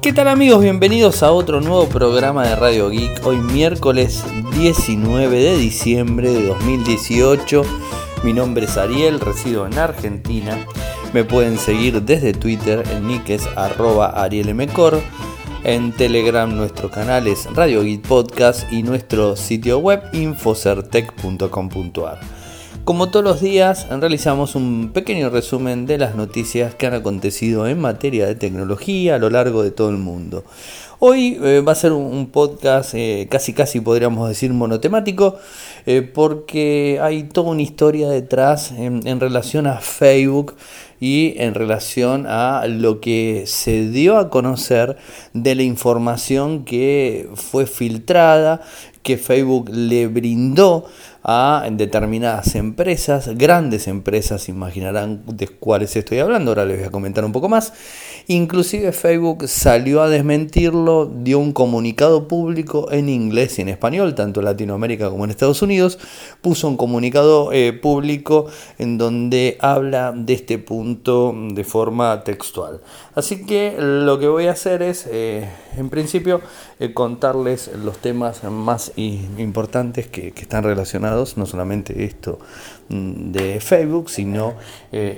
¿Qué tal amigos? Bienvenidos a otro nuevo programa de Radio Geek. Hoy miércoles 19 de diciembre de 2018. Mi nombre es Ariel, resido en Argentina. Me pueden seguir desde Twitter, el nick es arroba arielmcor. En Telegram nuestro canal es Radio Geek Podcast y nuestro sitio web infocertec.com.ar. Como todos los días, realizamos un pequeño resumen de las noticias que han acontecido en materia de tecnología a lo largo de todo el mundo. Hoy eh, va a ser un, podcast eh, casi casi podríamos decir monotemático eh, porque hay toda una historia detrás en, relación a Facebook y en relación a lo que se dio a conocer de la información que fue filtrada, que Facebook le brindó a determinadas empresas, grandes empresas, imaginarán de cuáles estoy hablando, ahora les voy a comentar un poco más. Inclusive Facebook salió a desmentirlo, dio un comunicado público en inglés y en español, tanto en Latinoamérica como en Estados Unidos, puso un comunicado eh, público en donde habla de este punto de forma textual. Así que lo que voy a hacer es, eh, en principio, eh, contarles los temas más importantes que están relacionados no solamente esto mm, de Facebook, sino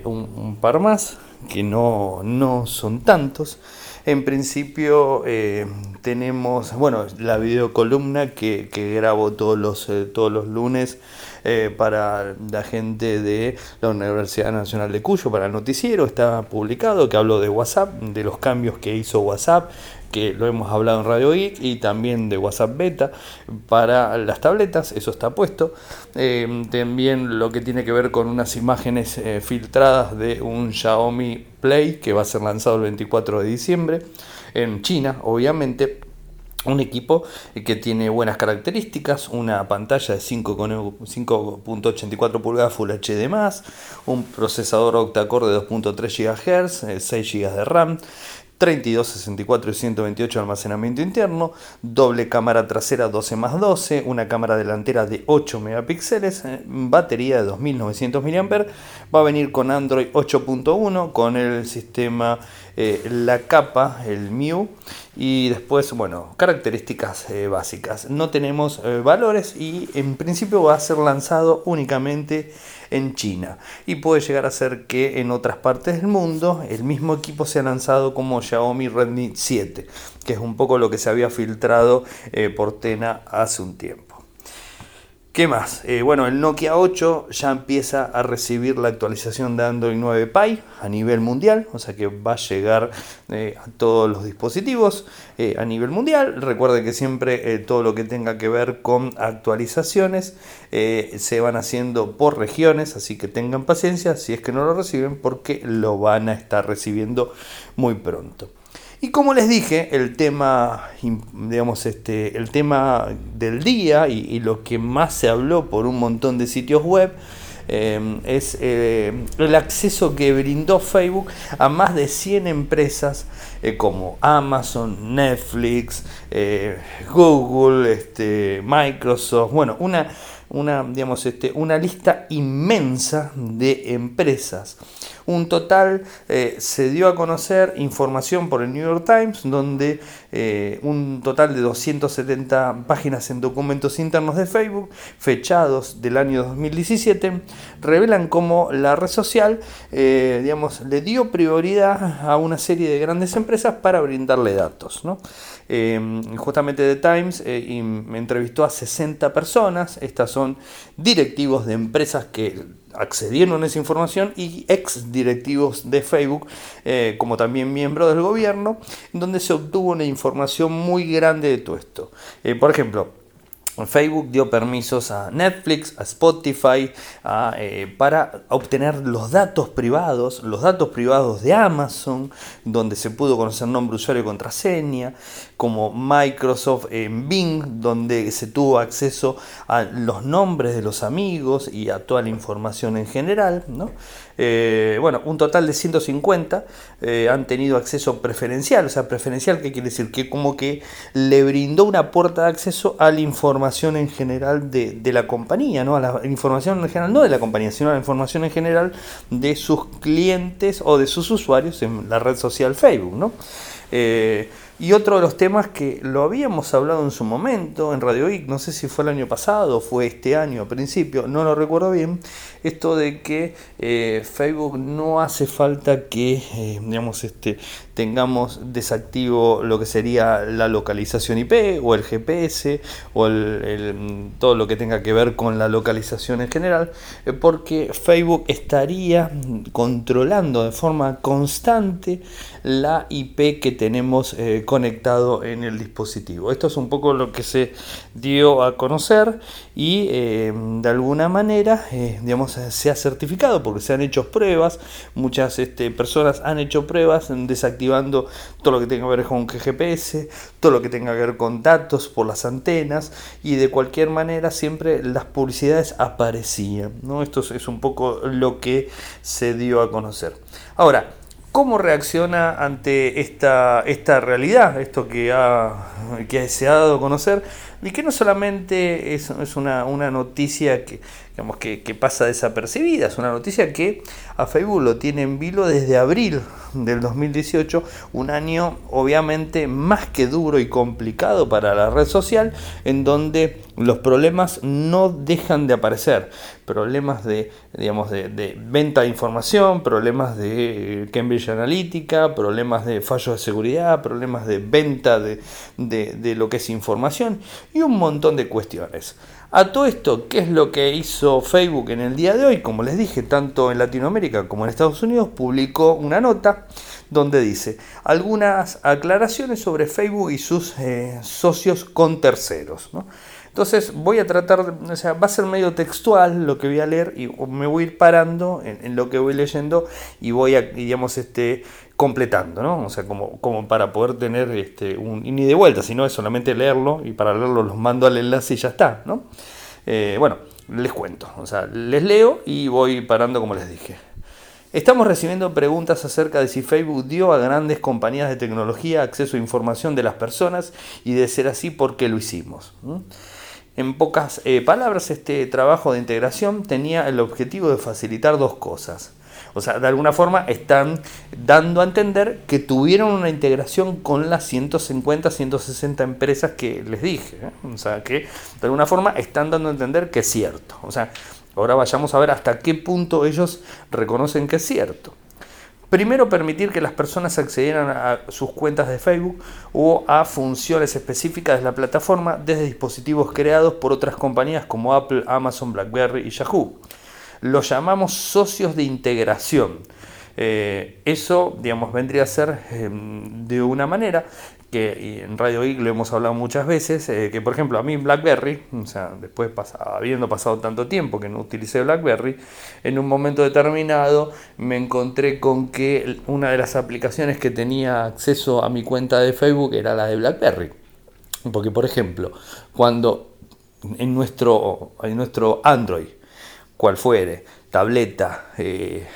un, par más, que no, no son tantos. En principio eh, tenemos, bueno, la videocolumna que, que grabo todos los, eh, todos los lunes para la gente de la Universidad Nacional de Cuyo, para el noticiero, está publicado, que hablo de WhatsApp, de los cambios que hizo WhatsApp que lo hemos hablado en Radio Geek y también de WhatsApp Beta para las tabletas, eso está puesto. Eh, también lo que tiene que ver con unas imágenes eh, filtradas de un Xiaomi Play que va a ser lanzado el 24 de diciembre en China, obviamente. Un equipo que tiene buenas características, una pantalla de 5.84 pulgadas Full HD+, un procesador octa-core de 2.3 GHz, 6 GB de RAM, 32, 64 y 128 de almacenamiento interno, doble cámara trasera 12 más 12, una cámara delantera de 8 megapíxeles, eh, batería de 2900 mAh, va a venir con Android 8.1, con el sistema eh, La Capa, el MIU, y después, bueno, características eh, básicas. No tenemos valores y en principio va a ser lanzado únicamente en China. Y puede llegar a ser que en otras partes del mundo el mismo equipo sea lanzado como Xiaomi Redmi 7, que es un poco lo que se había filtrado eh, por Tena hace un tiempo. ¿Qué más? Eh, bueno, el Nokia 8 ya empieza a recibir la actualización de Android 9 Pie a nivel mundial, o sea que va a llegar eh, a todos los dispositivos eh, a nivel mundial. Recuerden que siempre todo lo que tenga que ver con actualizaciones se van haciendo por regiones, así que tengan paciencia si es que no lo reciben porque lo van a estar recibiendo muy pronto. Y como les dije, el tema, digamos, este, el tema del día y, lo que más se habló por un montón de sitios web em, es eh, el acceso que brindó Facebook a más de 100 empresas eh, como Amazon, Netflix, eh, Google, este, Microsoft, bueno, una, una, digamos, este, una lista inmensa de empresas un total eh, se dio a conocer información por el New York Times, donde eh, un total de 270 páginas en documentos internos de Facebook, fechados del año 2017, revelan cómo la red social eh, digamos, le dio prioridad a una serie de grandes empresas para brindarle datos. justamente The Times entrevistó a 60 personas, estas son directivos de empresas que accedieron a esa información y ex directivos de Facebook, eh, como también miembros del gobierno, donde se obtuvo una información muy grande de todo esto. Eh, por ejemplo, Facebook dio permisos a Netflix, a Spotify, eh, para obtener los datos privados, los datos privados de Amazon, donde se pudo conocer nombre, usuario y contraseña, como Microsoft en Bing, donde se tuvo acceso a los nombres de los amigos y a toda la información en general. Eh, bueno, un total de 150 eh, han tenido acceso preferencial, o sea, preferencial, ¿qué quiere decir? Que como que le brindó una puerta de acceso a la información en general de, la compañía, ¿no? A la información en general, no de la compañía, sino a la información en general de sus clientes o de sus usuarios en la red social Facebook, ¿no? Eh, Y otro de los temas que lo habíamos hablado en su momento en Radio Geek, no sé si fue el año pasado o fue este año a principio, no lo recuerdo bien, esto de que eh, Facebook no hace falta que eh, digamos, este, tengamos desactivo lo que sería la localización IP o el GPS o todo lo que tenga que ver con la localización en general, eh, porque Facebook estaría controlando de forma constante la IP que tenemos conectado en el dispositivo. Esto es un poco lo que se dio a conocer y de alguna manera, digamos, se ha certificado porque se han hecho pruebas, muchas este, personas han hecho pruebas desactivando todo lo que tenga que ver con GPS, todo lo que tenga que ver con datos por las antenas y de cualquier manera siempre las publicidades aparecían. ¿no? Esto es un poco lo que se dio a conocer. Ahora, ¿Cómo reacciona ante esta, esta realidad, esto que, ha, que se ha dado a conocer? Y que no solamente es, una, una, noticia que, digamos, que, que, pasa desapercibida, es una noticia que a Facebook lo tiene en vilo desde abril del 2018, un año obviamente más que duro y complicado para la red social, en donde los problemas no dejan de aparecer, problemas de, digamos, de, venta de información, problemas de Cambridge Analytica, problemas de fallos de seguridad, problemas de venta de, de lo que es información y un montón de cuestiones. A todo esto, ¿qué es lo que hizo Facebook en el día de hoy? Como les dije, tanto en Latinoamérica como en Estados Unidos, publicó una nota donde dice algunas aclaraciones sobre Facebook y sus eh, socios con terceros. Entonces voy a tratar, o sea, va a ser medio textual lo que voy a leer y me voy a ir parando en, lo que voy leyendo y voy a, digamos, este, completando, ¿no? O sea, como, para poder tener este, un ni de vuelta, sino es solamente leerlo y para leerlo los mando al enlace y ya está, ¿no? Eh, bueno, les cuento, o sea, les leo y voy parando como les dije. Estamos recibiendo preguntas acerca de si Facebook dio a grandes compañías de tecnología acceso a información de las personas y de ser así, ¿por qué lo hicimos? En pocas eh, palabras, este trabajo de integración tenía el objetivo de facilitar dos cosas. O sea, de alguna forma están dando a entender que tuvieron una integración con las 150, 160 empresas que les dije. ¿eh? O sea, que de alguna forma están dando a entender que es cierto. O sea, ahora vayamos a ver hasta qué punto ellos reconocen que es cierto. Primero, permitir que las personas accedieran a sus cuentas de Facebook o a funciones específicas de la plataforma desde dispositivos creados por otras compañías como Apple, Amazon, BlackBerry y Yahoo lo llamamos socios de integración. Eh, eso, digamos, vendría a ser em, de una manera que en Radio Geek lo hemos hablado muchas veces, eh, que por ejemplo a mí BlackBerry, o sea, después habiendo pasado tanto tiempo que no utilicé BlackBerry, en un momento determinado me encontré con que una de las aplicaciones que tenía acceso a mi cuenta de Facebook era la de BlackBerry. Porque por ejemplo, cuando en nuestro, en nuestro Android cual fuere, tableta, eh,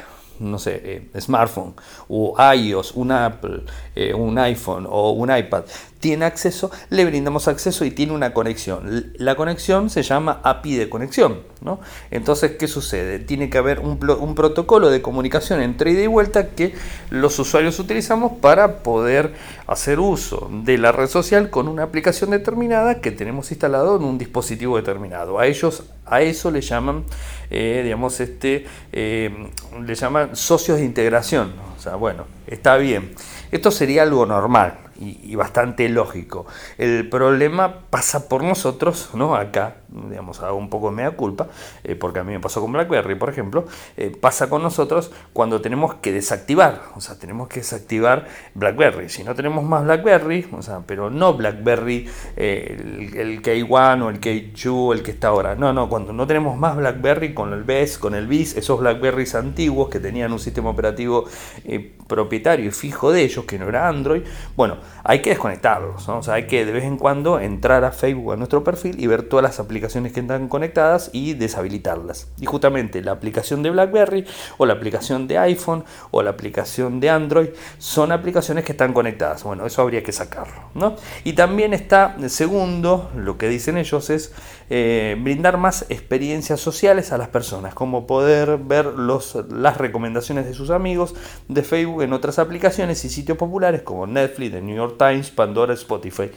no sé, eh, smartphone, o iOS, un Apple, eh, un iPhone o un iPad, tiene acceso, le brindamos acceso y tiene una conexión. La conexión se llama API de conexión. ¿no? Entonces, ¿qué sucede? Tiene que haber un, protocolo de comunicación entre ida y vuelta que los usuarios utilizamos para poder hacer uso de la red social con una aplicación determinada que tenemos instalado en un dispositivo determinado. A ellos, a eso le llaman, eh, digamos, este, eh, le llaman socios de integración. O sea, bueno, está bien. Esto sería algo normal y, bastante lógico. El problema pasa por nosotros, ¿no? Acá, digamos, hago un poco de mea culpa, eh, porque a mí me pasó con BlackBerry, por ejemplo, eh, pasa con nosotros cuando tenemos que desactivar, o sea, tenemos que desactivar BlackBerry. Si no tenemos más BlackBerry, o sea, pero no BlackBerry, eh, el, K1 o el K2, el que está ahora. No, no, cuando no tenemos más BlackBerry con el BES, con el BIS, esos BlackBerrys antiguos que tenían un sistema operativo propietario y fijo de ellos, que no era Android, bueno, hay que desconectarlos, o sea, hay que de vez en cuando entrar a Facebook, a nuestro perfil y ver todas las aplicaciones aplicaciones que están conectadas y deshabilitarlas. Y justamente la aplicación de BlackBerry o la aplicación de iPhone o la aplicación de Android son aplicaciones que están conectadas. Bueno, eso habría que sacarlo. ¿no? Y también está, segundo, lo que dicen ellos es eh, brindar más experiencias sociales a las personas, como poder ver los, las recomendaciones de sus amigos de Facebook en otras aplicaciones y sitios populares como Netflix, The New York Times, Pandora, Spotify.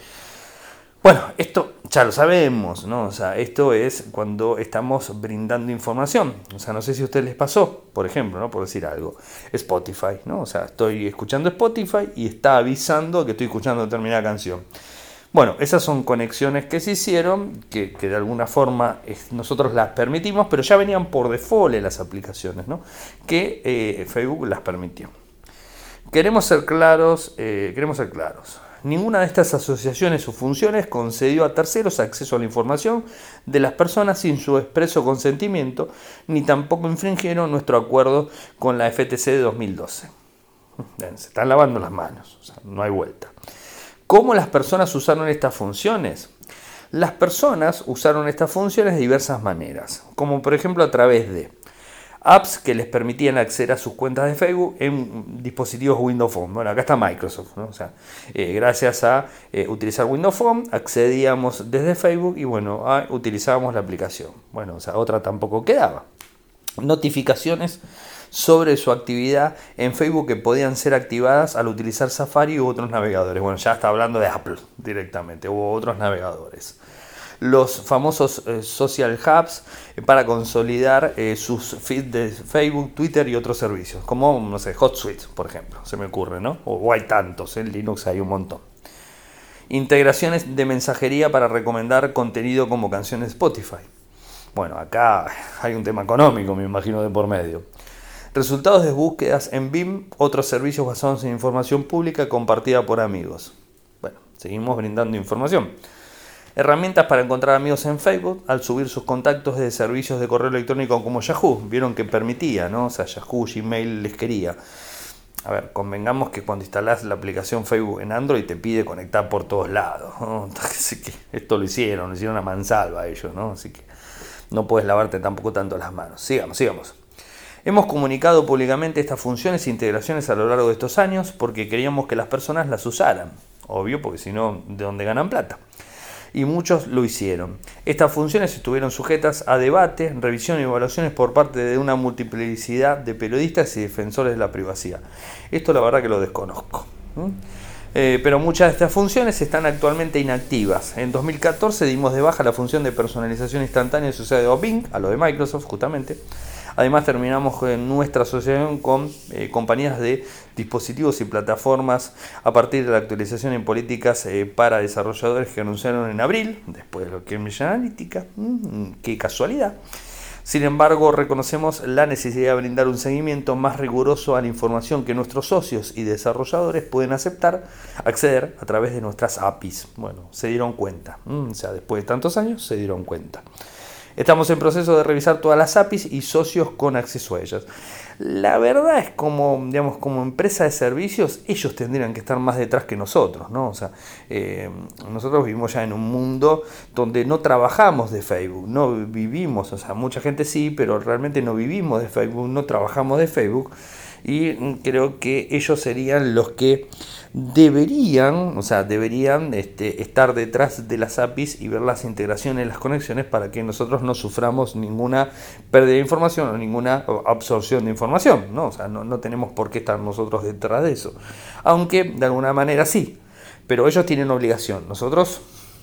Bueno, esto ya lo sabemos, ¿no? O sea, esto es cuando estamos brindando información. O sea, no sé si a ustedes les pasó, por ejemplo, ¿no? Por decir algo, Spotify, ¿no? O sea, estoy escuchando Spotify y está avisando que estoy escuchando determinada canción. Bueno, esas son conexiones que se hicieron, que, de alguna forma nosotros las permitimos, pero ya venían por default las aplicaciones, ¿no? Que eh, Facebook las permitió. Queremos ser claros, eh, queremos ser claros. Ninguna de estas asociaciones o funciones concedió a terceros acceso a la información de las personas sin su expreso consentimiento, ni tampoco infringieron nuestro acuerdo con la FTC de 2012. Se están lavando las manos, no hay vuelta. ¿Cómo las personas usaron estas funciones? Las personas usaron estas funciones de diversas maneras, como por ejemplo a través de apps que les permitían acceder a sus cuentas de Facebook en dispositivos Windows Phone. Bueno, acá está Microsoft, o sea, eh, gracias a eh, utilizar Windows Phone accedíamos desde Facebook y bueno, utilizábamos la aplicación. Bueno, o sea, otra tampoco quedaba. Notificaciones sobre su actividad en Facebook que podían ser activadas al utilizar Safari u otros navegadores. Bueno, ya está hablando de Apple directamente, hubo otros navegadores los famosos eh, social hubs eh, para consolidar eh, sus feeds de Facebook, Twitter y otros servicios, como, no sé, HotSuite, por ejemplo, se me ocurre, ¿no? O, hay tantos, en Linux hay un montón. Integraciones de mensajería para recomendar contenido como canciones Spotify. Bueno, acá hay un tema económico, me imagino, de por medio. Resultados de búsquedas en BIM, otros servicios basados en información pública compartida por amigos. Bueno, seguimos brindando información. Herramientas para encontrar amigos en Facebook al subir sus contactos de servicios de correo electrónico como Yahoo. Vieron que permitía, ¿no? O sea, Yahoo, Gmail les quería. A ver, convengamos que cuando instalas la aplicación Facebook en Android te pide conectar por todos lados. Así que esto lo hicieron, hicieron a mansalva ellos, ¿no? Así que no puedes lavarte tampoco tanto las manos. Sigamos, sigamos. Hemos comunicado públicamente estas funciones e integraciones a lo largo de estos años porque queríamos que las personas las usaran. Obvio, porque si no, ¿de dónde ganan plata? Y muchos lo hicieron. Estas funciones estuvieron sujetas a debate, revisión y evaluaciones por parte de una multiplicidad de periodistas y defensores de la privacidad. Esto la verdad que lo desconozco. Eh, pero muchas de estas funciones están actualmente inactivas. En 2014 dimos de baja la función de personalización instantánea asociada a Bing, a lo de Microsoft justamente. Además terminamos nuestra asociación con eh, compañías de dispositivos y plataformas a partir de la actualización en políticas eh, para desarrolladores que anunciaron en abril, después de lo que Cambridge Analytica. Mm, qué casualidad. Sin embargo, reconocemos la necesidad de brindar un seguimiento más riguroso a la información que nuestros socios y desarrolladores pueden aceptar, acceder a través de nuestras APIs. Bueno, se dieron cuenta. Mm, o sea, después de tantos años se dieron cuenta. Estamos en proceso de revisar todas las APIs y socios con acceso a ellas. La verdad es como, digamos, como empresa de servicios, ellos tendrían que estar más detrás que nosotros, ¿no? O sea, eh, nosotros vivimos ya en un mundo donde no trabajamos de Facebook, no vivimos, o sea, mucha gente sí, pero realmente no vivimos de Facebook, no trabajamos de Facebook y creo que ellos serían los que deberían, o sea, deberían este, estar detrás de las APIs y ver las integraciones, las conexiones para que nosotros no suframos ninguna pérdida de información o ninguna absorción de información, ¿no? O sea, no, no tenemos por qué estar nosotros detrás de eso. Aunque de alguna manera sí, pero ellos tienen obligación. Nosotros,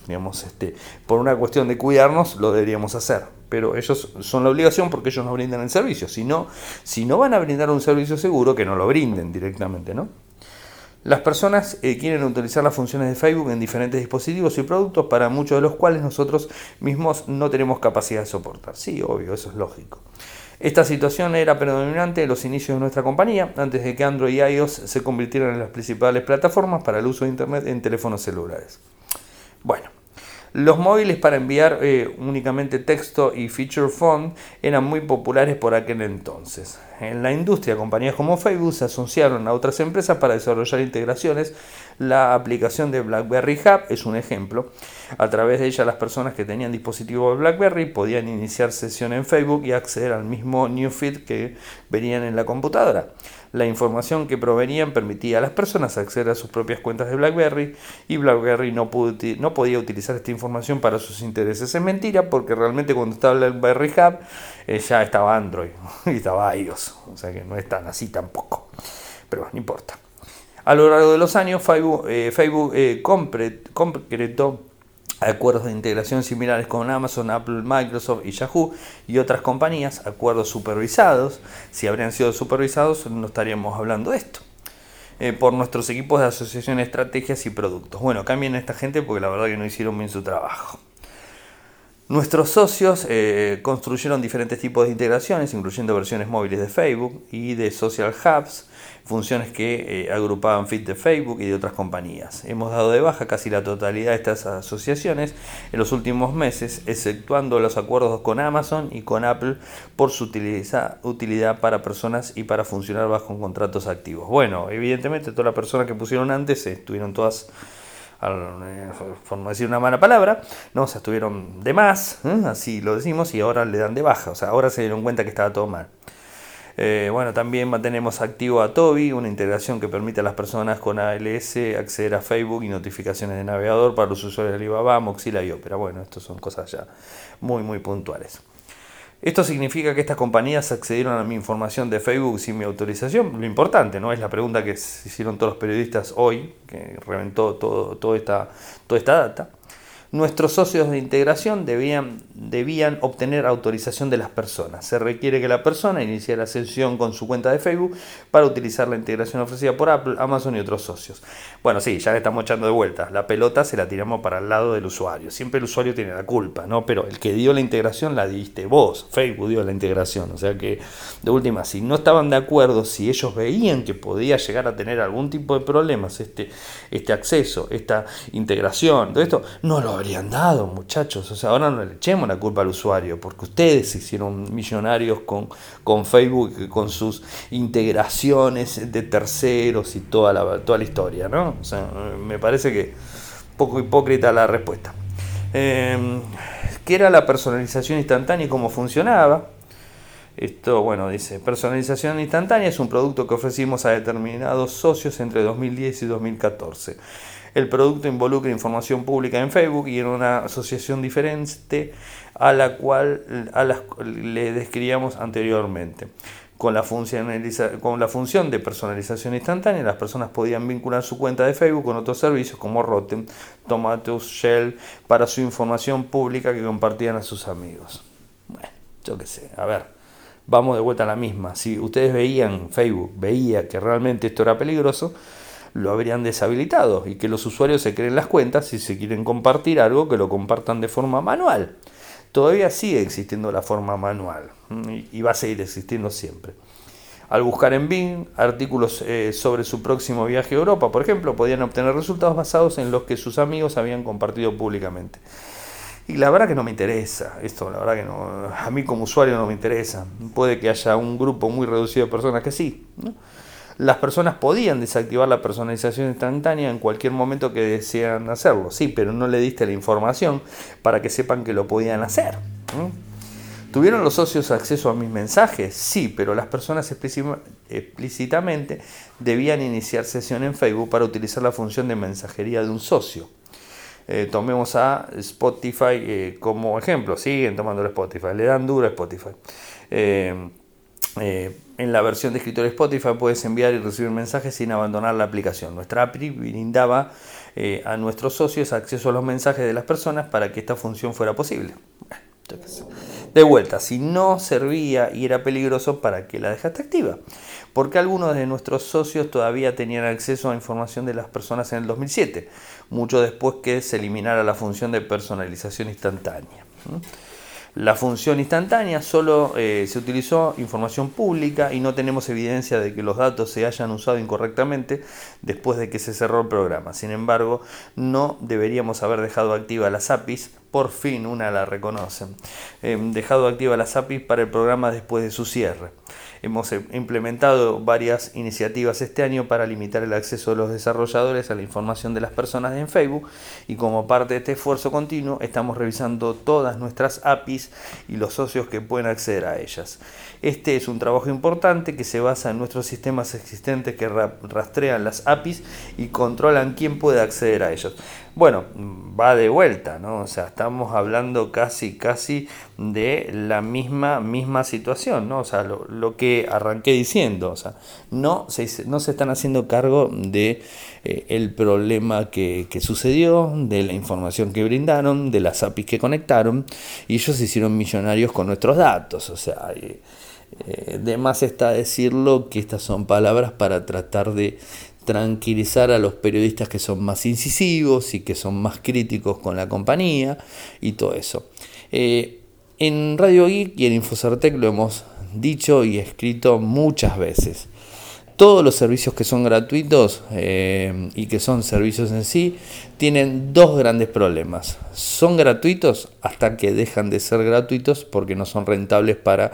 digamos, este, por una cuestión de cuidarnos, lo deberíamos hacer. Pero ellos son la obligación porque ellos nos brindan el servicio. Si no, si no van a brindar un servicio seguro, que no lo brinden directamente, ¿no? Las personas eh, quieren utilizar las funciones de Facebook en diferentes dispositivos y productos para muchos de los cuales nosotros mismos no tenemos capacidad de soportar. Sí, obvio, eso es lógico. Esta situación era predominante en los inicios de nuestra compañía, antes de que Android y iOS se convirtieran en las principales plataformas para el uso de Internet en teléfonos celulares. Bueno, Los móviles para enviar eh, únicamente texto y feature phone eran muy populares por aquel entonces. En la industria, compañías como Facebook se asociaron a otras empresas para desarrollar integraciones. La aplicación de BlackBerry Hub es un ejemplo. A través de ella las personas que tenían dispositivo de BlackBerry podían iniciar sesión en Facebook y acceder al mismo newsfeed que venían en la computadora. La información que provenían permitía a las personas acceder a sus propias cuentas de BlackBerry y BlackBerry no, no podía utilizar esta información para sus intereses. Es mentira porque realmente cuando estaba BlackBerry Hub eh, ya estaba Android y estaba iOS, o sea que no es tan así tampoco. Pero no importa. A lo largo de los años, Facebook, eh, Facebook eh, concretó acuerdos de integración similares con Amazon, Apple, Microsoft y Yahoo y otras compañías, acuerdos supervisados. Si habrían sido supervisados, no estaríamos hablando de esto. Eh, por nuestros equipos de asociación, estrategias y productos. Bueno, cambien a esta gente porque la verdad que no hicieron bien su trabajo. Nuestros socios eh, construyeron diferentes tipos de integraciones, incluyendo versiones móviles de Facebook y de social hubs, funciones que eh, agrupaban Fit de Facebook y de otras compañías. Hemos dado de baja casi la totalidad de estas asociaciones en los últimos meses, exceptuando los acuerdos con Amazon y con Apple por su utilidad para personas y para funcionar bajo contratos activos. Bueno, evidentemente todas las personas que pusieron antes estuvieron todas eh, por no decir una mala palabra, ¿no? O sea, estuvieron de más, ¿eh? así lo decimos, y ahora le dan de baja, o sea, ahora se dieron cuenta que estaba todo mal. Eh, bueno, también mantenemos activo a Toby, una integración que permite a las personas con ALS acceder a Facebook y notificaciones de navegador para los usuarios de Alibaba, Mozilla y Opera. Bueno, esto son cosas ya muy, muy puntuales. Esto significa que estas compañías accedieron a mi información de Facebook sin mi autorización. Lo importante, ¿no? Es la pregunta que se hicieron todos los periodistas hoy, que reventó todo, toda, esta, toda esta data. Nuestros socios de integración debían, debían obtener autorización de las personas. Se requiere que la persona inicie la sesión con su cuenta de Facebook para utilizar la integración ofrecida por Apple, Amazon y otros socios. Bueno, sí, ya le estamos echando de vuelta. La pelota se la tiramos para el lado del usuario. Siempre el usuario tiene la culpa, ¿no? Pero el que dio la integración la diste vos. Facebook dio la integración. O sea que, de última, si no estaban de acuerdo, si ellos veían que podía llegar a tener algún tipo de problemas este, este acceso, esta integración, todo esto, no lo habrían dado, muchachos. O sea, ahora no le echemos la culpa al usuario, porque ustedes se hicieron millonarios con, con Facebook, con sus integraciones de terceros y toda la, toda la historia, ¿no? O sea, me parece que poco hipócrita la respuesta. Eh, ¿Qué era la personalización instantánea y cómo funcionaba? Esto, bueno, dice, personalización instantánea es un producto que ofrecimos a determinados socios entre 2010 y 2014. El producto involucra información pública en Facebook y en una asociación diferente a la cual a le describíamos anteriormente. Con la, con la función de personalización instantánea, las personas podían vincular su cuenta de Facebook con otros servicios como Rotten, Tomatos, Shell, para su información pública que compartían a sus amigos. Bueno, yo qué sé, a ver, vamos de vuelta a la misma. Si ustedes veían Facebook, veía que realmente esto era peligroso, lo habrían deshabilitado y que los usuarios se creen las cuentas si se quieren compartir algo que lo compartan de forma manual. Todavía sigue existiendo la forma manual y va a seguir existiendo siempre. Al buscar en Bing artículos eh, sobre su próximo viaje a Europa, por ejemplo, podían obtener resultados basados en los que sus amigos habían compartido públicamente. Y la verdad que no me interesa esto, la verdad que no, a mí como usuario no me interesa. Puede que haya un grupo muy reducido de personas que sí. ¿no? Las personas podían desactivar la personalización instantánea en cualquier momento que desean hacerlo. Sí, pero no le diste la información para que sepan que lo podían hacer. ¿Tuvieron los socios acceso a mis mensajes? Sí, pero las personas explícitamente debían iniciar sesión en Facebook para utilizar la función de mensajería de un socio. Eh, tomemos a Spotify eh, como ejemplo. Siguen tomando Spotify, le dan duro a Spotify. Eh, eh, en la versión de escritorio Spotify puedes enviar y recibir mensajes sin abandonar la aplicación. Nuestra API brindaba eh, a nuestros socios acceso a los mensajes de las personas para que esta función fuera posible. De vuelta, si no servía y era peligroso, ¿para qué la dejaste activa? Porque algunos de nuestros socios todavía tenían acceso a información de las personas en el 2007, mucho después que se eliminara la función de personalización instantánea. La función instantánea solo eh, se utilizó información pública y no tenemos evidencia de que los datos se hayan usado incorrectamente después de que se cerró el programa. Sin embargo, no deberíamos haber dejado activa las APIs, por fin una la reconocen. Eh, dejado activa las APIs para el programa después de su cierre. Hemos eh, implementado varias iniciativas este año para limitar el acceso de los desarrolladores a la información de las personas en Facebook y como parte de este esfuerzo continuo estamos revisando todas nuestras APIs y los socios que pueden acceder a ellas. Este es un trabajo importante que se basa en nuestros sistemas existentes que rastrean las APIs y controlan quién puede acceder a ellos. Bueno, va de vuelta, ¿no? O sea, estamos hablando casi, casi de la misma, misma situación, ¿no? O sea, lo, que arranqué diciendo, o sea, no se, no se están haciendo cargo de eh, problema que, que, sucedió, de la información que brindaron, de las APIs que conectaron, y ellos se hicieron millonarios con nuestros datos, o sea, eh, eh, de más está decirlo que estas son palabras para tratar de, tranquilizar a los periodistas que son más incisivos y que son más críticos con la compañía y todo eso. Eh, en Radio Geek y en Infocertec lo hemos dicho y escrito muchas veces. Todos los servicios que son gratuitos eh, y que son servicios en sí tienen dos grandes problemas. Son gratuitos hasta que dejan de ser gratuitos porque no son rentables para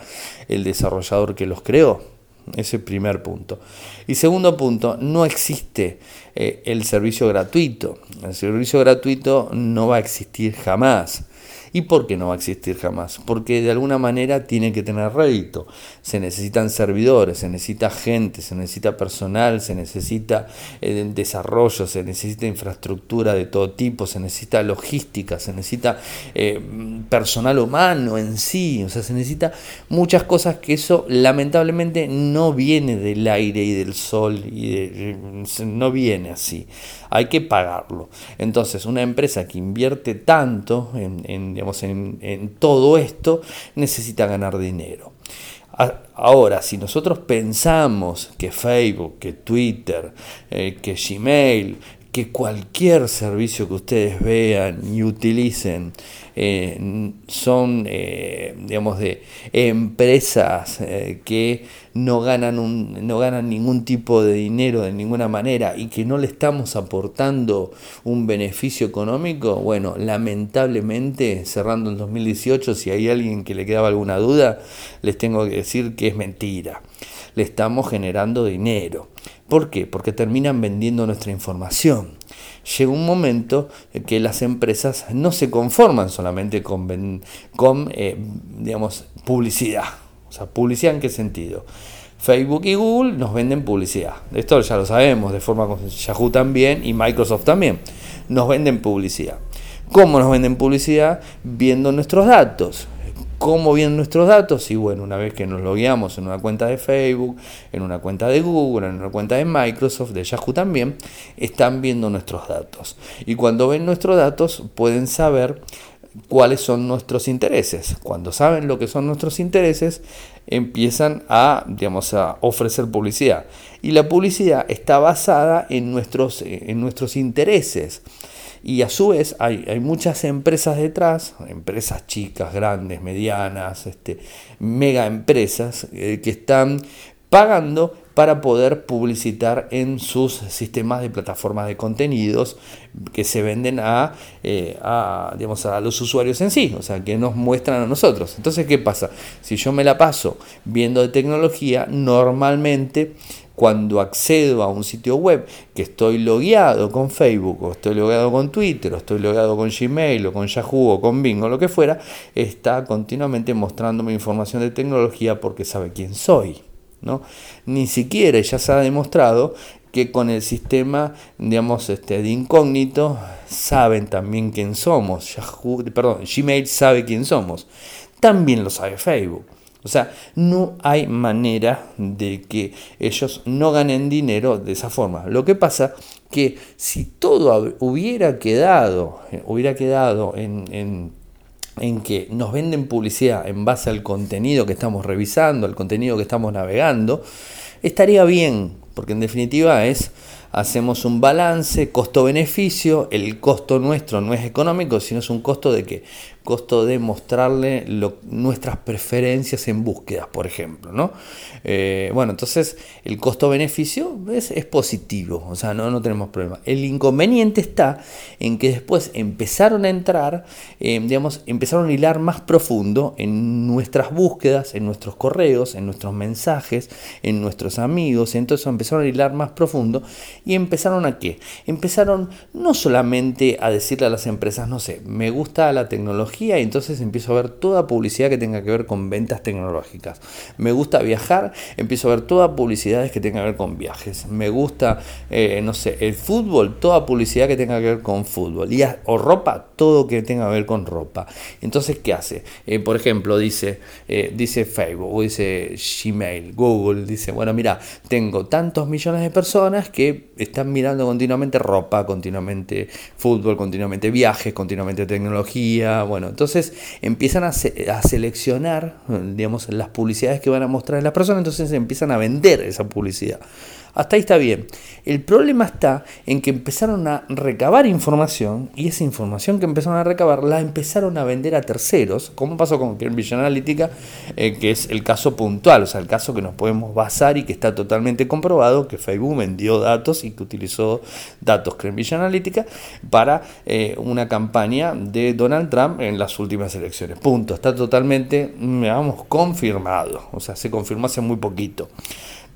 el desarrollador que los creó ese primer punto. Y segundo punto, no existe eh, el servicio gratuito. El servicio gratuito no va a existir jamás. ¿Y por qué no va a existir jamás? Porque de alguna manera tiene que tener rédito. Se necesitan servidores, se necesita gente, se necesita personal, se necesita eh, desarrollo, se necesita infraestructura de todo tipo, se necesita logística, se necesita eh, personal humano en sí, o sea, se necesita muchas cosas que eso lamentablemente no viene del aire y del sol y no viene así hay que pagarlo. Entonces, una empresa que invierte tanto en, digamos, en, todo esto necesita ganar dinero. Ahora, si nosotros pensamos que Facebook, que Twitter, eh, que Gmail, que cualquier servicio que ustedes vean y utilicen eh, son, eh, digamos, de empresas eh, que no ganan, un, no ganan ningún tipo de dinero de ninguna manera y que no le estamos aportando un beneficio económico, bueno, lamentablemente, cerrando el 2018, si hay alguien que le quedaba alguna duda, les tengo que decir que es mentira. Le estamos generando dinero. ¿Por qué? Porque terminan vendiendo nuestra información. Llega un momento que las empresas no se conforman solamente con, con eh, digamos, publicidad. O sea, ¿publicidad en qué sentido? Facebook y Google nos venden publicidad. Esto ya lo sabemos, de forma Yahoo también y Microsoft también. Nos venden publicidad. ¿Cómo nos venden publicidad? Viendo nuestros datos cómo vienen nuestros datos y bueno, una vez que nos logueamos en una cuenta de Facebook, en una cuenta de Google, en una cuenta de Microsoft, de Yahoo también, están viendo nuestros datos. Y cuando ven nuestros datos pueden saber cuáles son nuestros intereses. Cuando saben lo que son nuestros intereses, empiezan a, digamos, a ofrecer publicidad. Y la publicidad está basada en nuestros, en nuestros intereses. Y a su vez hay, muchas empresas detrás, empresas chicas, grandes, medianas, este, mega empresas eh, que están pagando para poder publicitar en sus sistemas de plataformas de contenidos que se venden a, eh, a, digamos, a los usuarios en sí, o sea, que nos muestran a nosotros. Entonces, ¿qué pasa? Si yo me la paso viendo de tecnología, normalmente cuando accedo a un sitio web que estoy logueado con Facebook, o estoy logueado con Twitter, o estoy logueado con Gmail, o con Yahoo, o con Bing, o lo que fuera, está continuamente mostrándome información de tecnología porque sabe quién soy. ¿no? Ni siquiera ya se ha demostrado que con el sistema digamos, este, de incógnito saben también quién somos. Perdón, Gmail sabe quién somos. También lo sabe Facebook. O sea, no hay manera de que ellos no ganen dinero de esa forma. Lo que pasa que si todo hubiera quedado, hubiera quedado en, en que nos venden publicidad en base al contenido que estamos revisando, al contenido que estamos navegando, estaría bien, porque en definitiva es hacemos un balance costo-beneficio, el costo nuestro no es económico, sino es un costo de que costo de mostrarle nuestras preferencias en búsquedas, por ejemplo, ¿no? Eh, bueno, entonces el costo-beneficio es, positivo, o sea, no, no tenemos problema. El inconveniente está en que después empezaron a entrar, eh, digamos, empezaron a hilar más profundo en nuestras búsquedas, en nuestros correos, en nuestros mensajes, en nuestros amigos, entonces empezaron a hilar más profundo y empezaron a qué? Empezaron no solamente a decirle a las empresas, no sé, me gusta la tecnología y entonces empiezo a ver toda publicidad que tenga que ver con ventas tecnológicas. Me gusta viajar empiezo a ver toda publicidades que tenga que ver con viajes. Me gusta, eh, no sé, el fútbol, toda publicidad que tenga que ver con fútbol. Y, o ropa, todo que tenga que ver con ropa. Entonces, ¿qué hace? Eh, por ejemplo, dice, eh, dice Facebook, o dice Gmail, Google, dice, bueno, mira, tengo tantos millones de personas que están mirando continuamente ropa, continuamente fútbol, continuamente viajes, continuamente tecnología. Bueno, entonces empiezan a, a seleccionar, digamos, las publicidades que van a mostrar las personas entonces empiezan a vender esa publicidad. Hasta ahí está bien. El problema está en que empezaron a recabar información y esa información que empezaron a recabar la empezaron a vender a terceros, como pasó con Cambridge Analytica, eh, que es el caso puntual, o sea, el caso que nos podemos basar y que está totalmente comprobado, que Facebook vendió datos y que utilizó datos Cambridge Analytica para eh, una campaña de Donald Trump en las últimas elecciones. Punto. Está totalmente, digamos, confirmado. O sea, se confirmó hace muy poquito.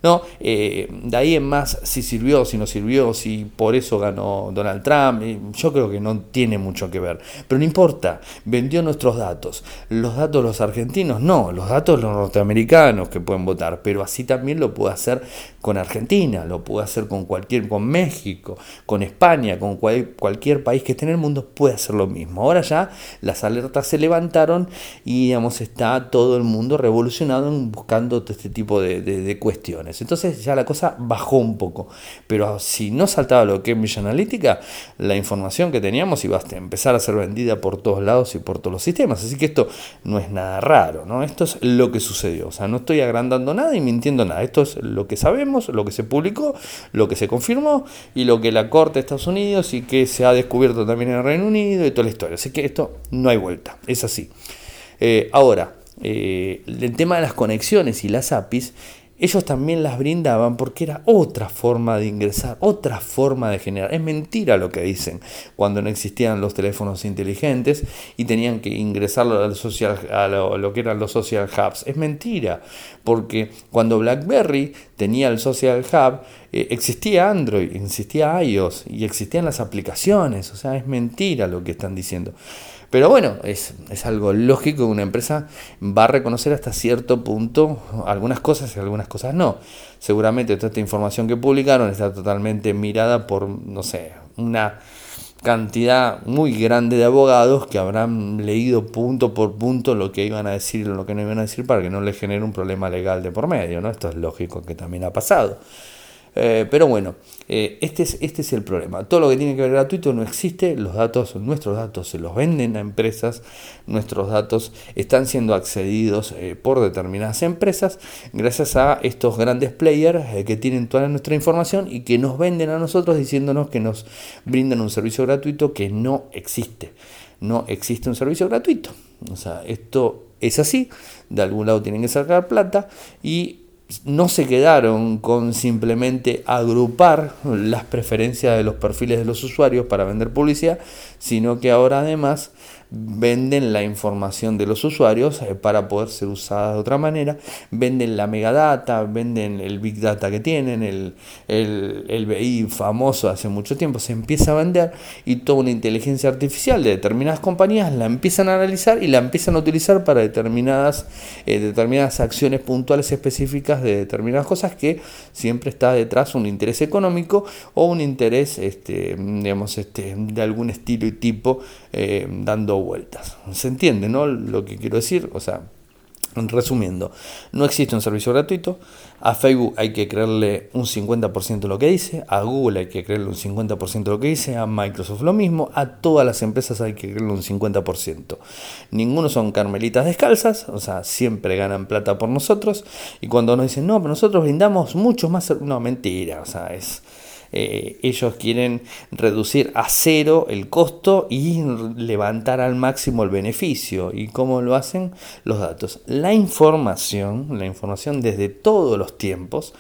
¿No? Eh, de ahí en más, si sirvió, si no sirvió, si por eso ganó Donald Trump, yo creo que no tiene mucho que ver. Pero no importa, vendió nuestros datos. Los datos los argentinos, no, los datos de los norteamericanos que pueden votar, pero así también lo puede hacer con Argentina, lo puede hacer con cualquier, con México, con España, con cualquier país que esté en el mundo, puede hacer lo mismo. Ahora ya las alertas se levantaron y digamos, está todo el mundo revolucionado buscando este tipo de cuestiones. Entonces ya la cosa bajó un poco. Pero si no saltaba lo que es Analytica, la información que teníamos iba a empezar a ser vendida por todos lados y por todos los sistemas. Así que esto no es nada raro, ¿no? Esto es lo que sucedió. O sea, no estoy agrandando nada y mintiendo nada. Esto es lo que sabemos, lo que se publicó, lo que se confirmó y lo que la Corte de Estados Unidos y que se ha descubierto también en el Reino Unido y toda la historia. Así que esto no hay vuelta. Es así. Eh, ahora, eh, el tema de las conexiones y las APIs ellos también las brindaban porque era otra forma de ingresar, otra forma de generar. Es mentira lo que dicen cuando no existían los teléfonos inteligentes y tenían que ingresarlo al social, a lo, que eran los social hubs. Es mentira, porque cuando BlackBerry tenía el social hub, eh, existía Android, existía iOS y existían las aplicaciones. O sea, es mentira lo que están diciendo. Pero bueno, es, algo lógico que una empresa va a reconocer hasta cierto punto algunas cosas y algunas cosas no. Seguramente toda esta información que publicaron está totalmente mirada por, no sé, una cantidad muy grande de abogados que habrán leído punto por punto lo que iban a decir y lo que no iban a decir para que no les genere un problema legal de por medio, ¿no? Esto es lógico que también ha pasado. Eh, pero bueno, eh, este, es, este es el problema. Todo lo que tiene que ver gratuito no existe. Los datos, nuestros datos se los venden a empresas. Nuestros datos están siendo accedidos eh, por determinadas empresas gracias a estos grandes players que tienen toda nuestra información y que nos venden a nosotros diciéndonos que nos brindan un servicio gratuito que no existe. No existe un servicio gratuito. O sea, esto es así. De algún lado tienen que sacar plata y no se quedaron con simplemente agrupar las preferencias de los perfiles de los usuarios para vender publicidad, sino que ahora además venden la información de los usuarios eh, para poder ser usada de otra manera, venden la megadata, venden el big data que tienen, el, el, BI famoso hace mucho tiempo, se empieza a vender y toda una inteligencia artificial de determinadas compañías la empiezan a analizar y la empiezan a utilizar para determinadas, eh, determinadas acciones puntuales específicas de determinadas cosas que siempre está detrás un interés económico o un interés este, digamos, este, de algún estilo y tipo eh, dando vueltas. ¿Se entiende, no? Lo que quiero decir, o sea, resumiendo, no existe un servicio gratuito, a Facebook hay que creerle un 50% de lo que dice, a Google hay que creerle un 50% de lo que dice, a Microsoft lo mismo, a todas las empresas hay que creerle un 50%. Ninguno son carmelitas descalzas, o sea, siempre ganan plata por nosotros, y cuando nos dicen, no, pero nosotros brindamos mucho más, no, mentira, o sea, es eh, ellos quieren reducir a cero el costo y levantar al máximo el beneficio. ¿Y cómo lo hacen? Los datos. La información, la información desde todos los tiempos,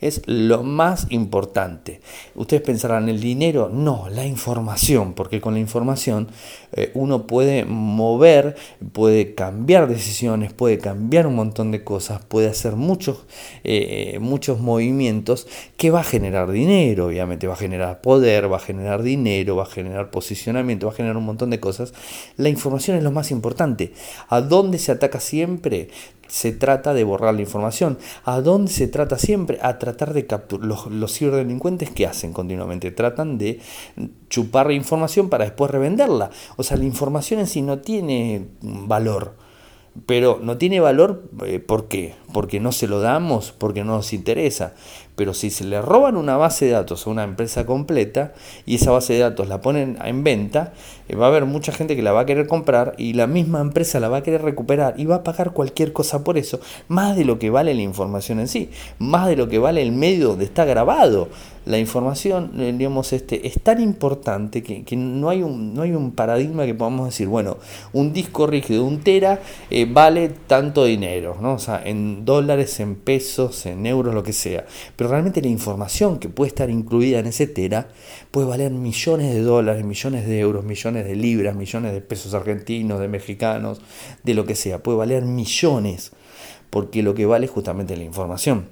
es lo más importante. Ustedes pensarán, ¿el dinero? No, la información, porque con la información eh, uno puede mover, puede cambiar decisiones, puede cambiar un montón de cosas, puede hacer muchos, eh, muchos movimientos que va a generar dinero, obviamente, va a generar poder, va a generar dinero, va a generar posicionamiento, va a generar un montón de cosas. La información es lo más importante. ¿A dónde se ataca siempre? se trata de borrar la información. ¿A dónde se trata siempre? A tratar de capturar. Los, los ciberdelincuentes, ¿qué hacen continuamente? Tratan de chupar la información para después revenderla. O sea, la información en sí no tiene valor. Pero no tiene valor, eh, ¿por qué? Porque no se lo damos, porque no nos interesa. Pero si se le roban una base de datos a una empresa completa y esa base de datos la ponen en venta, eh, va a haber mucha gente que la va a querer comprar y la misma empresa la va a querer recuperar y va a pagar cualquier cosa por eso, más de lo que vale la información en sí, más de lo que vale el medio donde está grabado. La información, eh, digamos, este, es tan importante que, no, hay un, no hay un paradigma que podamos decir, bueno, un disco rígido, un tera, eh, vale tanto dinero, ¿no? O sea, en dólares, en pesos, en euros, lo que sea. Pero realmente la información que puede estar incluida en ese tera puede valer millones de dólares, millones de euros, millones de libras, millones de pesos argentinos, de mexicanos, de lo que sea. Puede valer millones porque lo que vale es justamente la información.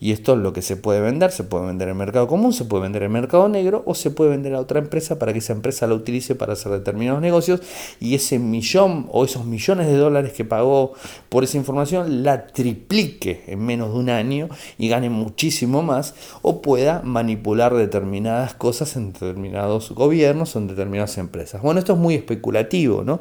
Y esto es lo que se puede vender, se puede vender en mercado común, se puede vender en mercado negro o se puede vender a otra empresa para que esa empresa la utilice para hacer determinados negocios y ese millón o esos millones de dólares que pagó por esa información la triplique en menos de un año y gane muchísimo más o pueda manipular determinadas cosas en determinados gobiernos o en determinadas empresas. Bueno, esto es muy especulativo, ¿no?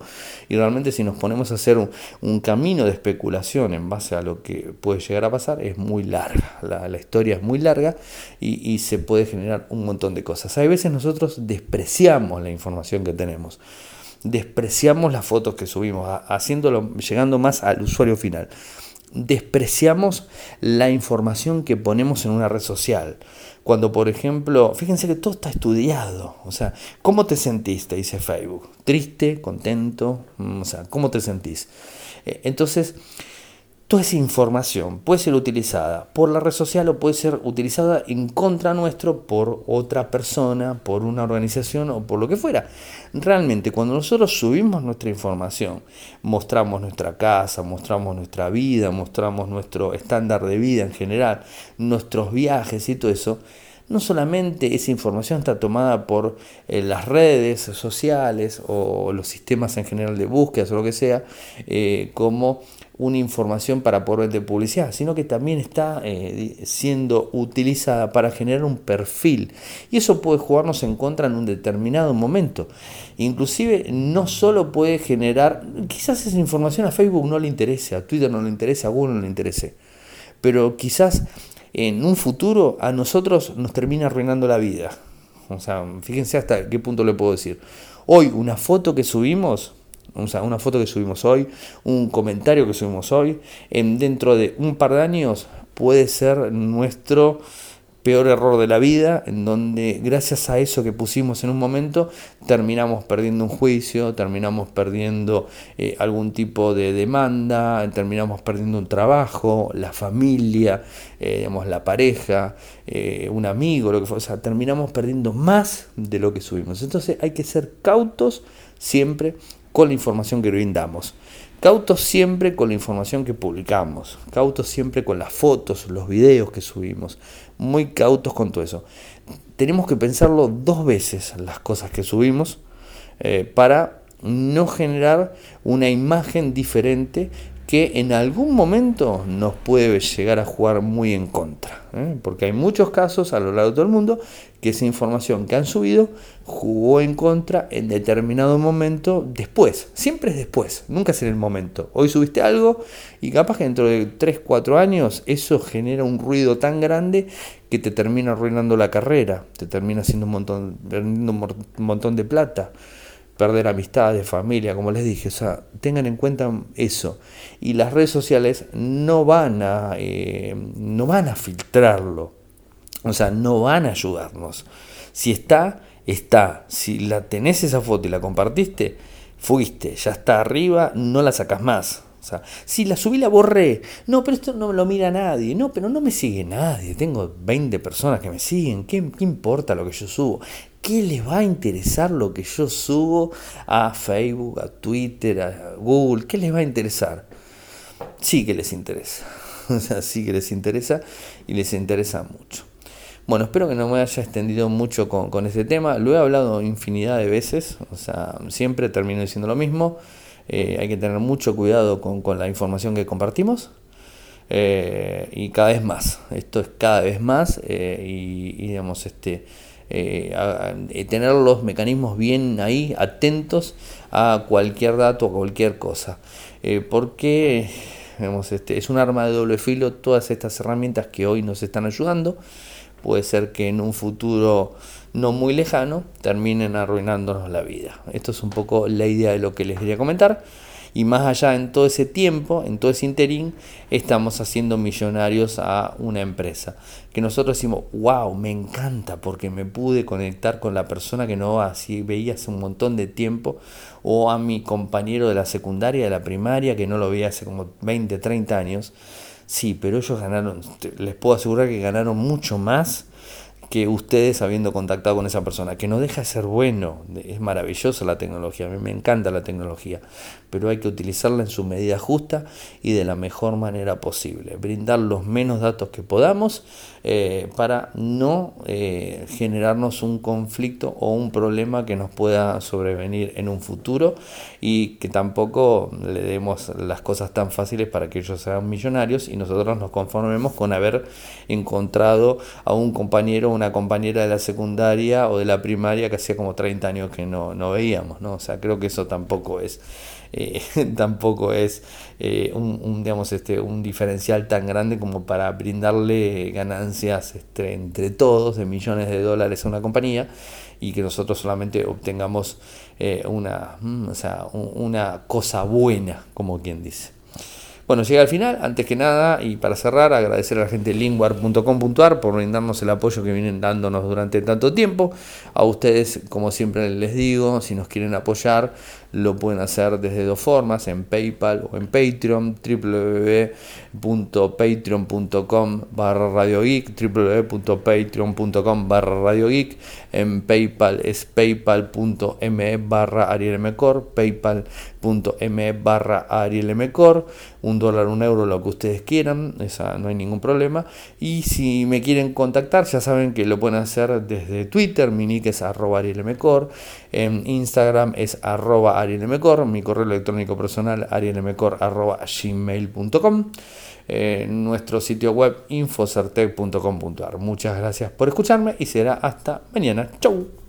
Y realmente si nos ponemos a hacer un, un camino de especulación en base a lo que puede llegar a pasar es muy larga la, historia es muy larga y, se puede generar un montón de cosas. Hay veces nosotros despreciamos la información que tenemos, despreciamos las fotos que subimos, haciéndolo, llegando más al usuario final. Despreciamos la información que ponemos en una red social. Cuando, por ejemplo, fíjense que todo está estudiado. O sea, ¿cómo te sentís? Te dice Facebook. ¿Triste? ¿Contento? Mm, o sea, ¿cómo te sentís? Eh, entonces, Toda esa información puede ser utilizada por la red social o puede ser utilizada en contra nuestro por otra persona, por una organización o por lo que fuera. Realmente cuando nosotros subimos nuestra información, mostramos nuestra casa, mostramos nuestra vida, mostramos nuestro estándar de vida en general, nuestros viajes y todo eso, no solamente esa información está tomada por eh, las redes sociales o los sistemas en general de búsqueda o lo que sea, eh, como una información para poder vender publicidad, sino que también está eh, siendo utilizada para generar un perfil. Y eso puede jugarnos en contra en un determinado momento. Inclusive no solo puede generar, quizás esa información a Facebook no le interese, a Twitter no le interese, a Google no le interese, pero quizás en un futuro a nosotros nos termina arruinando la vida. O sea, fíjense hasta qué punto le puedo decir. Hoy una foto que subimos una foto que subimos hoy, un comentario que subimos hoy, en, dentro de un par de años puede ser nuestro peor error de la vida, en donde gracias a eso que pusimos en un momento, terminamos perdiendo un juicio, terminamos perdiendo eh, algún tipo de demanda, terminamos perdiendo un trabajo, la familia, eh, digamos, la pareja, eh, un amigo, lo que fue, o sea, terminamos perdiendo más de lo que subimos. Entonces hay que ser cautos siempre con la información que brindamos. Cautos siempre con la información que publicamos, cautos siempre con las fotos, los videos que subimos, muy cautos con todo eso. Tenemos que pensarlo dos veces las cosas que subimos eh, para no generar una imagen diferente que en algún momento nos puede llegar a jugar muy en contra. ¿eh? Porque hay muchos casos a lo largo de todo el mundo que esa información que han subido jugó en contra en determinado momento después. Siempre es después, nunca es en el momento. Hoy subiste algo y capaz que dentro de 3, 4 años eso genera un ruido tan grande que te termina arruinando la carrera, te termina haciendo un montón, perdiendo un montón de plata perder amistades, familia, como les dije, o sea, tengan en cuenta eso. Y las redes sociales no van a, eh, no van a filtrarlo. O sea, no van a ayudarnos. Si está, está. Si la tenés esa foto y la compartiste, fuiste, ya está arriba, no la sacas más. Si la subí, la borré. No, pero esto no lo mira nadie. No, pero no me sigue nadie. Tengo 20 personas que me siguen. ¿Qué, ¿Qué, importa lo que yo subo? ¿Qué les va a interesar lo que yo subo a Facebook, a Twitter, a Google? ¿Qué les va a interesar? Sí que les interesa. O sea, sí que les interesa y les interesa mucho. Bueno, espero que no me haya extendido mucho con, con este tema. Lo he hablado infinidad de veces. O sea, siempre termino diciendo lo mismo. Eh, hay que tener mucho cuidado con, la información que compartimos. Eh, y cada vez más. Esto es cada vez más. Eh, y, y, digamos, este tener los mecanismos bien ahí, atentos a cualquier dato, a cualquier cosa. Porque este, es un arma de doble filo todas estas herramientas que hoy nos están ayudando. Puede ser que en un futuro no muy lejano terminen arruinándonos la vida. Esto es un poco la idea de lo que les quería comentar y más allá en todo ese tiempo, en todo ese interín, estamos haciendo millonarios a una empresa. Que nosotros decimos, wow, me encanta porque me pude conectar con la persona que no así veía hace un montón de tiempo, o a mi compañero de la secundaria, de la primaria, que no lo veía hace como 20, 30 años. Sí, pero ellos ganaron, les puedo asegurar que ganaron mucho más que ustedes habiendo contactado con esa persona, que no deja de ser bueno, es maravillosa la tecnología, a mí me encanta la tecnología, pero hay que utilizarla en su medida justa y de la mejor manera posible, brindar los menos datos que podamos eh, para no eh, generarnos un conflicto o un problema que nos pueda sobrevenir en un futuro y que tampoco le demos las cosas tan fáciles para que ellos sean millonarios y nosotros nos conformemos con haber encontrado a un compañero una compañera de la secundaria o de la primaria que hacía como 30 años que no, no veíamos, ¿no? O sea, creo que eso tampoco es, eh, tampoco es eh, un, digamos, este, un diferencial tan grande como para brindarle ganancias este, entre todos de millones de dólares a una compañía y que nosotros solamente obtengamos eh, una, mm, o sea, una cosa buena, como quien dice. Bueno, llega al final, antes que nada, y para cerrar, agradecer a la gente de lingwar.com.ar por brindarnos el apoyo que vienen dándonos durante tanto tiempo. A ustedes, como siempre les digo, si nos quieren apoyar, lo pueden hacer desde dos formas, en PayPal o en Patreon, www.patreon.com barra Radio Geek, www.patreon.com barra Radio Geek, en PayPal es paypal.me barra arielmcor, paypal.me barra un dólar, un euro, lo que ustedes quieran, esa no hay ningún problema. Y si me quieren contactar, ya saben que lo pueden hacer desde Twitter, mi es arroba en Instagram es arroba arielmcor, mi correo electrónico personal arielmcor arroba. Eh, nuestro sitio web infocertec.com.ar. Muchas gracias por escucharme y será hasta mañana. Chau.